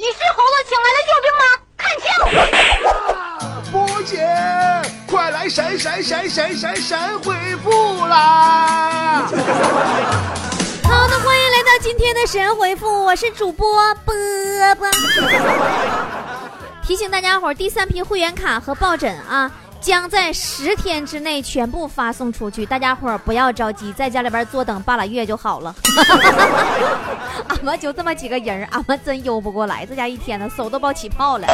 你是猴子请来的救兵吗？看清！波姐，快来闪闪闪闪闪闪回复啦！好的，欢迎来到今天的神回复，我是主播波波。提醒大家伙儿，第三批会员卡和抱枕啊。将在十天之内全部发送出去，大家伙儿不要着急，在家里边坐等半拉月就好了。俺们就这么几个人，俺们真悠不过来，这家一天呢手都爆起泡了。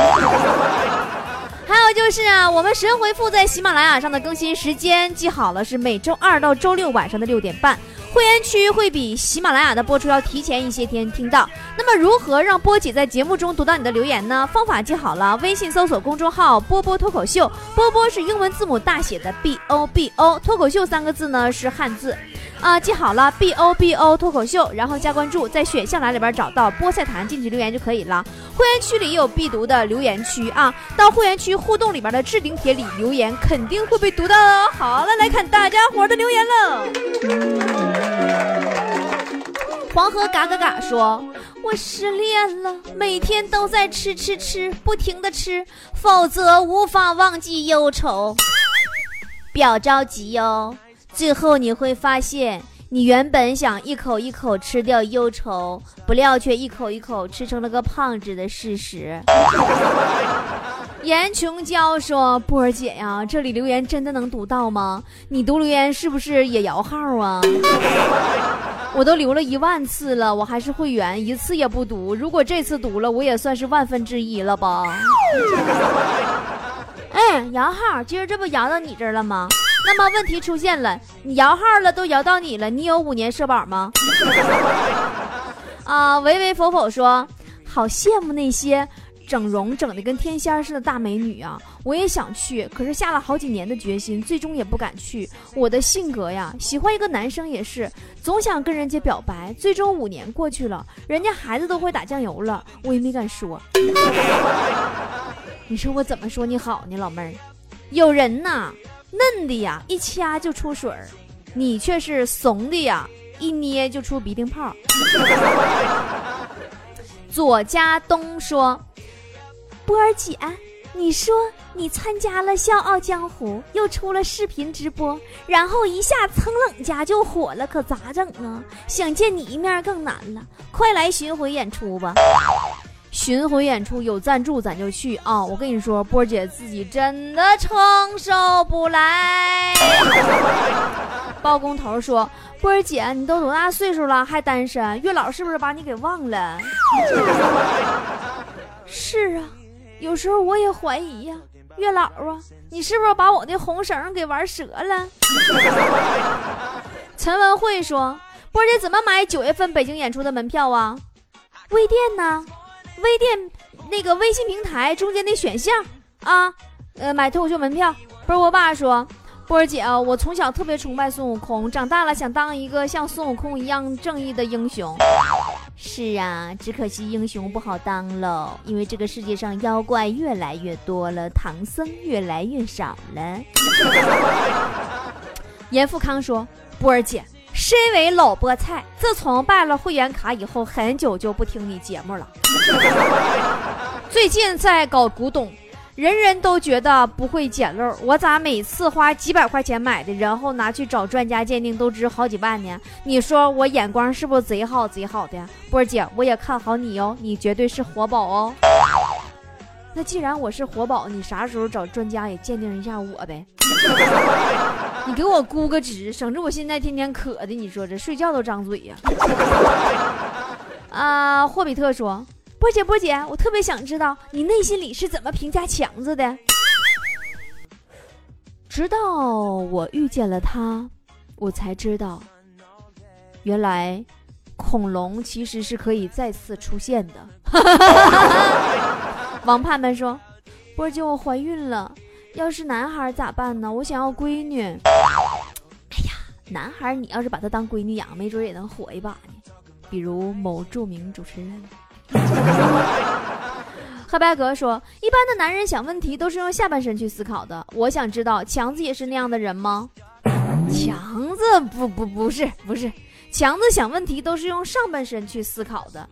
还有就是啊，我们神回复在喜马拉雅上的更新时间记好了，是每周二到周六晚上的六点半。会员区会比喜马拉雅的播出要提前一些天听到。那么如何让波姐在节目中读到你的留言呢？方法记好了，微信搜索公众号“波波脱口秀”，波波是英文字母大写的 B O B O，脱口秀三个字呢是汉字。啊，记好了，B O B O 脱口秀，然后加关注，在选项栏里边找到菠菜坛进去留言就可以了。会员区里也有必读的留言区啊，到会员区互动里边的置顶帖里留言，肯定会被读到哦。好了，来看大家伙的留言了。黄河嘎嘎嘎说：“我失恋了，每天都在吃吃吃，不停的吃，否则无法忘记忧愁。不要着急哟。”最后你会发现，你原本想一口一口吃掉忧愁，不料却一口一口吃成了个胖子的事实。严琼娇说：“波儿姐呀，这里留言真的能读到吗？你读留言是不是也摇号啊？我都留了一万次了，我还是会员，一次也不读。如果这次读了，我也算是万分之一了吧？哎，摇号，今儿这不摇到你这儿了吗？”那么问题出现了，你摇号了，都摇到你了，你有五年社保吗？啊，唯唯否否说，好羡慕那些整容整的跟天仙似的大美女啊！我也想去，可是下了好几年的决心，最终也不敢去。我的性格呀，喜欢一个男生也是，总想跟人家表白，最终五年过去了，人家孩子都会打酱油了，我也没敢说。你说我怎么说你好呢，老妹儿？有人呐。嫩的呀，一掐就出水儿；你却是怂的呀，一捏就出鼻涕泡。左家东说：“波儿姐，你说你参加了《笑傲江湖》，又出了视频直播，然后一下蹭冷家就火了，可咋整啊？想见你一面更难了，快来巡回演出吧！”巡回演出有赞助咱就去啊！我跟你说，波姐自己真的承受不来。包工头说：“波儿姐，你都多大岁数了还单身？月老是不是把你给忘了？” 是啊，有时候我也怀疑呀，月老啊，你是不是把我的红绳给玩折了？陈文慧说：“波姐怎么买九月份北京演出的门票啊？微店呢？”微店那个微信平台中间的选项啊，呃，买脱口秀门票。不是我爸说，波儿姐啊，我从小特别崇拜孙悟空，长大了想当一个像孙悟空一样正义的英雄。是啊，只可惜英雄不好当喽，因为这个世界上妖怪越来越多了，唐僧越来越少了。严富康说，波儿姐。身为老菠菜，自从办了会员卡以后，很久就不听你节目了。最近在搞古董，人人都觉得不会捡漏，我咋每次花几百块钱买的，然后拿去找专家鉴定都值好几万呢？你说我眼光是不是贼好贼好的？波儿姐，我也看好你哦，你绝对是活宝哦。那既然我是活宝，你啥时候找专家也鉴定一下我呗？你给我估个值，省着我现在天天渴的。你说这睡觉都张嘴呀？啊，霍比特说：“波姐，波姐，我特别想知道你内心里是怎么评价强子的。”直到我遇见了他，我才知道，原来恐龙其实是可以再次出现的。王盼盼说：“波姐，我怀孕了，要是男孩咋办呢？我想要闺女。哎呀，男孩你要是把他当闺女养，没准也能火一把呢。比如某著名主持人。” 黑白格说：“一般的男人想问题都是用下半身去思考的，我想知道强子也是那样的人吗？”强子不不不是不是，强子想问题都是用上半身去思考的。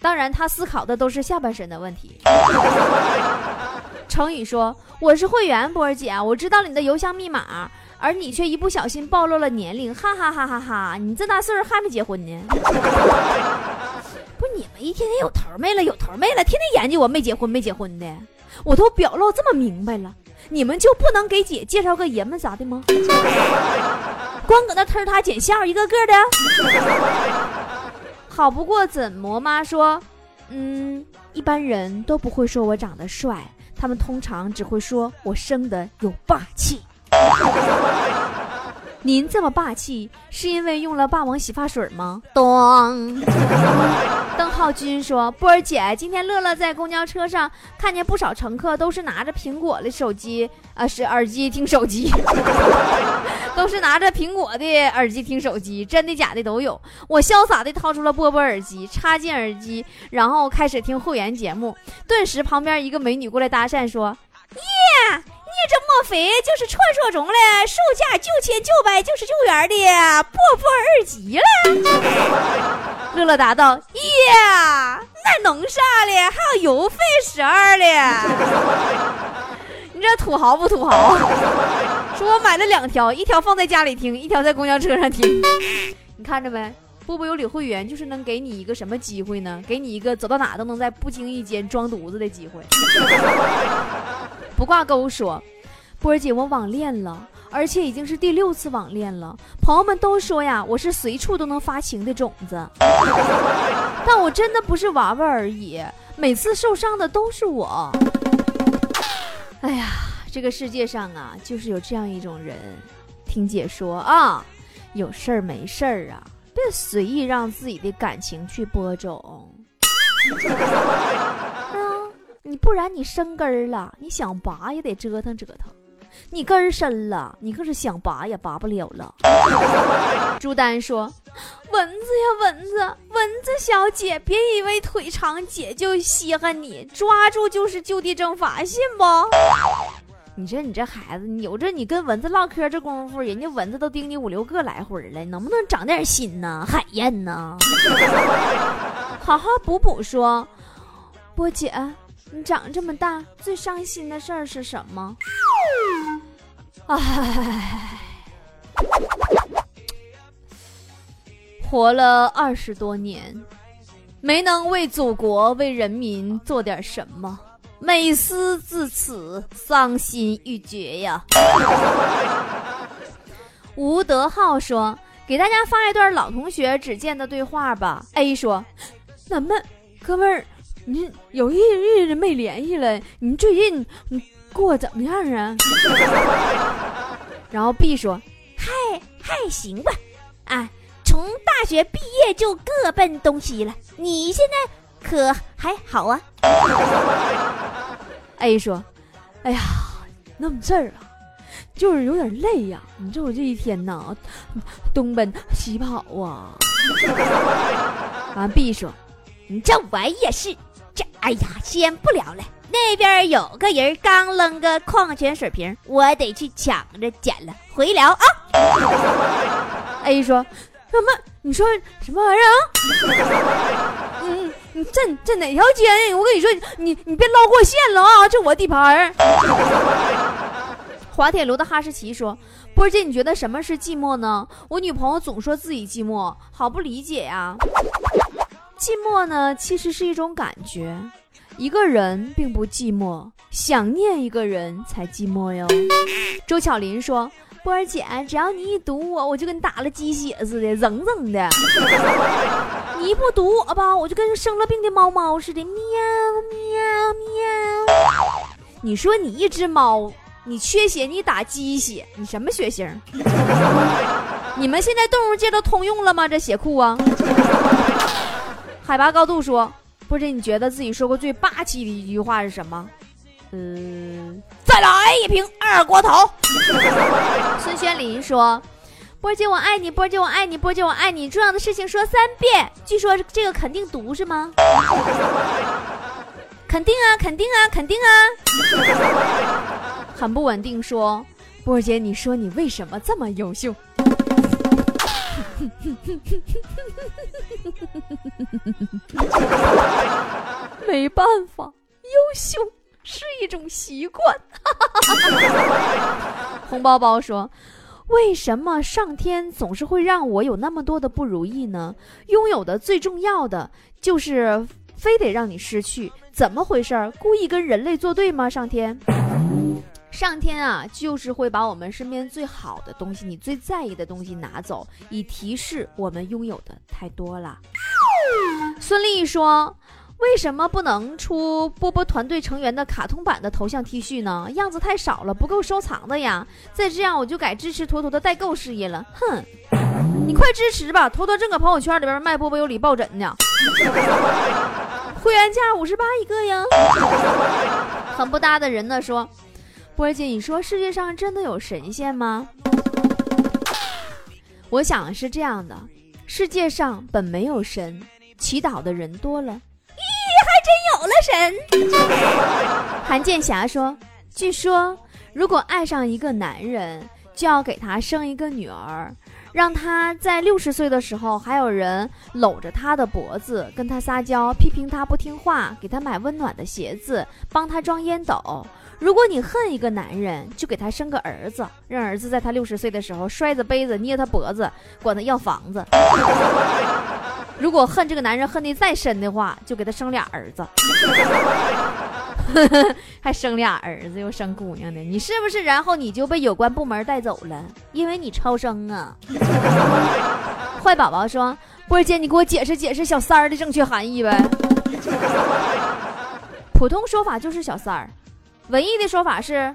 当然，他思考的都是下半身的问题。程宇说：“我是会员，波儿姐，我知道了你的邮箱密码，而你却一不小心暴露了年龄，哈哈哈哈哈！你这大岁数还没结婚呢？你们一天天有头没了，有头没了，天天研究我没结婚没结婚的，我都表露这么明白了，你们就不能给姐介绍个爷们啥的吗？光搁那偷他捡笑，一个个的。好不过怎么妈说，嗯，一般人都不会说我长得帅。”他们通常只会说我生的有霸气。您这么霸气，是因为用了霸王洗发水吗？咚。邓浩军说：“波儿姐，今天乐乐在公交车上看见不少乘客都是拿着苹果的手机，啊，是耳机听手机，都是拿着苹果的耳机听手机，真的假的都有。我潇洒的掏出了波波耳机，插进耳机，然后开始听会员节目。顿时，旁边一个美女过来搭讪说：‘耶！’”你这莫非就是传说中的售价九千九百九十九元的波波耳机了？乐乐答道：“耶，那能啥嘞？还有邮费十二嘞！你这土豪不土豪？说我买了两条，一条放在家里听，一条在公交车上听。你看着没？波波有礼会员就是能给你一个什么机会呢？给你一个走到哪都能在不经意间装犊子的机会。”不挂钩说，波儿姐，我网恋了，而且已经是第六次网恋了。朋友们都说呀，我是随处都能发情的种子，但我真的不是玩玩而已，每次受伤的都是我。哎呀，这个世界上啊，就是有这样一种人，听姐说啊，有事儿没事儿啊，别随意让自己的感情去播种。你不然你生根儿了，你想拔也得折腾折腾；你根儿深了，你可是想拔也拔不了了。朱丹说：“蚊子呀蚊子，蚊子小姐，别以为腿长姐就稀罕你，抓住就是就地正法，信不？”你说你这孩子，有这你跟蚊子唠嗑这功夫，人家蚊子都叮你五六个来回了，能不能长点心呢？海燕呢？好好补补说，波姐。你长这么大，最伤心的事儿是什么？唉，活了二十多年，没能为祖国、为人民做点什么，每思自此，伤心欲绝呀。吴德浩说：“给大家发一段老同学只见的对话吧。”A 说：“咱们哥们儿。”你有一日子没联系了，你最近你过怎么样啊？然后 B 说，还还行吧，啊，从大学毕业就各奔东西了。你现在可还好啊？A 说，哎呀，那么事儿啊，就是有点累呀。你说我这一天呐，东奔西跑啊。完 B 说，你这我也是。这哎呀，先不聊了。那边有个人刚扔个矿泉水瓶，我得去抢着捡了。回聊啊。A 说什么？你说什么玩意儿啊？嗯，你这这哪条街？我跟你说，你你别捞过线了啊！这我地盘。滑铁卢的哈士奇说：“波姐，你觉得什么是寂寞呢？我女朋友总说自己寂寞，好不理解呀。”寂寞呢，其实是一种感觉，一个人并不寂寞，想念一个人才寂寞哟。周巧林说：“波儿姐，只要你一堵我，我就跟打了鸡血似的，扔扔的。你不堵我吧，我就跟生了病的猫猫似的，喵喵喵。你说你一只猫，你缺血，你打鸡血，你什么血型？你们现在动物界都通用了吗？这血库啊？”海拔高度说：“波姐，你觉得自己说过最霸气的一句话是什么？”嗯，再来一瓶二锅头。孙轩林说：“波姐我爱你，波姐我爱你，波姐我爱你。重要的事情说三遍。据说这个肯定毒是吗？肯定啊，肯定啊，肯定啊。很不稳定说，波姐，你说你为什么这么优秀？” 没办法，优秀是一种习惯。红包包说：“为什么上天总是会让我有那么多的不如意呢？拥有的最重要的就是非得让你失去，怎么回事？故意跟人类作对吗？上天？”上天啊，就是会把我们身边最好的东西，你最在意的东西拿走，以提示我们拥有的太多了。孙俪说：“为什么不能出波波团队成员的卡通版的头像 T 恤呢？样子太少了，不够收藏的呀！再这样，我就改支持坨坨的代购事业了。哼，你快支持吧，坨坨正搁朋友圈里边卖波波有礼抱枕呢，会员价五十八一个呀。很不搭的人呢说。”波姐，你说世界上真的有神仙吗？我想是这样的，世界上本没有神，祈祷的人多了，咦，还真有了神。韩建霞说：“据说，如果爱上一个男人，就要给他生一个女儿，让他在六十岁的时候，还有人搂着他的脖子，跟他撒娇，批评他不听话，给他买温暖的鞋子，帮他装烟斗。”如果你恨一个男人，就给他生个儿子，让儿子在他六十岁的时候摔着杯子捏他脖子，管他要房子。如果恨这个男人恨得再深的话，就给他生俩儿子，还生俩儿子又生姑娘的，你是不是？然后你就被有关部门带走了，因为你超生啊！坏宝宝说：“波姐，你给我解释解释小三儿的正确含义呗。”普通说法就是小三儿。文艺的说法是，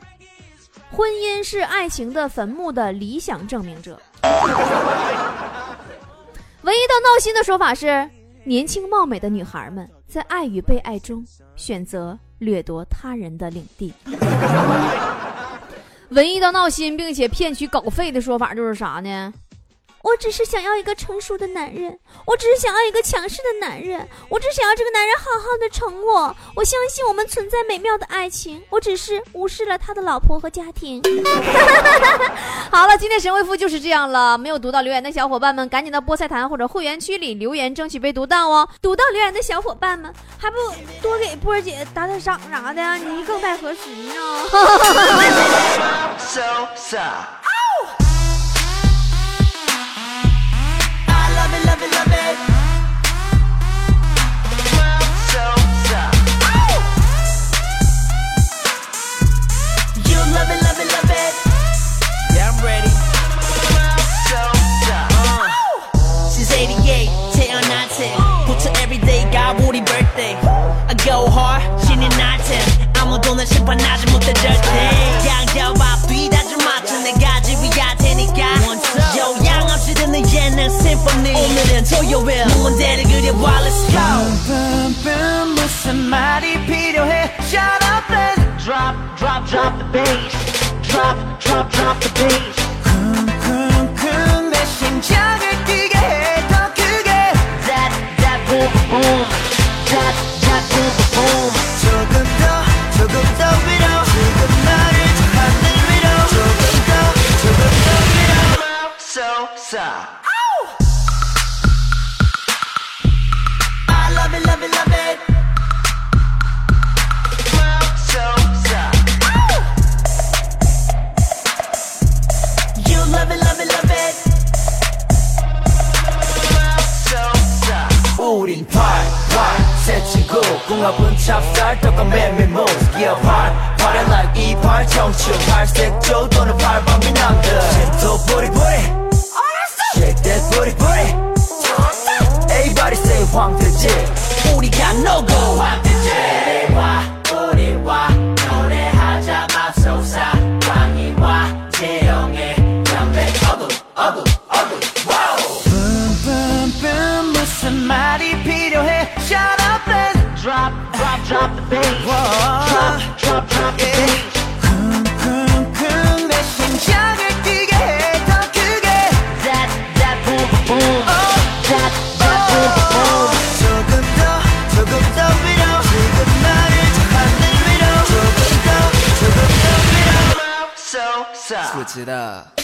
婚姻是爱情的坟墓的理想证明者。文艺到闹心的说法是，年轻貌美的女孩们在爱与被爱中选择掠夺他人的领地。文艺到闹心并且骗取稿费的说法就是啥呢？我只是想要一个成熟的男人，我只是想要一个强势的男人，我只想要这个男人好好的宠我。我相信我们存在美妙的爱情，我只是无视了他的老婆和家庭。好了，今天神回复就是这样了。没有读到留言的小伙伴们，赶紧到菠菜坛或者会员区里留言，争取被读到哦。读到留言的小伙伴们，还不多给波儿姐打打赏啥的，你更待何时呢？my bed. bass. Drop, drop, drop the bass. 멈춤 팔색조 또는 팔방 미남들 젠토 보리보리 Shake that booty booty Everybody say 황태지 우리가 no go 황태지와 우리와 노래하자 맙소사 왕이와 재영의 연배 어둠 어둠 어둠 와우 뿜뿜뿜 무슨 말이 필요해 Shut up and drop drop drop the bass drop drop drop the bass 值得。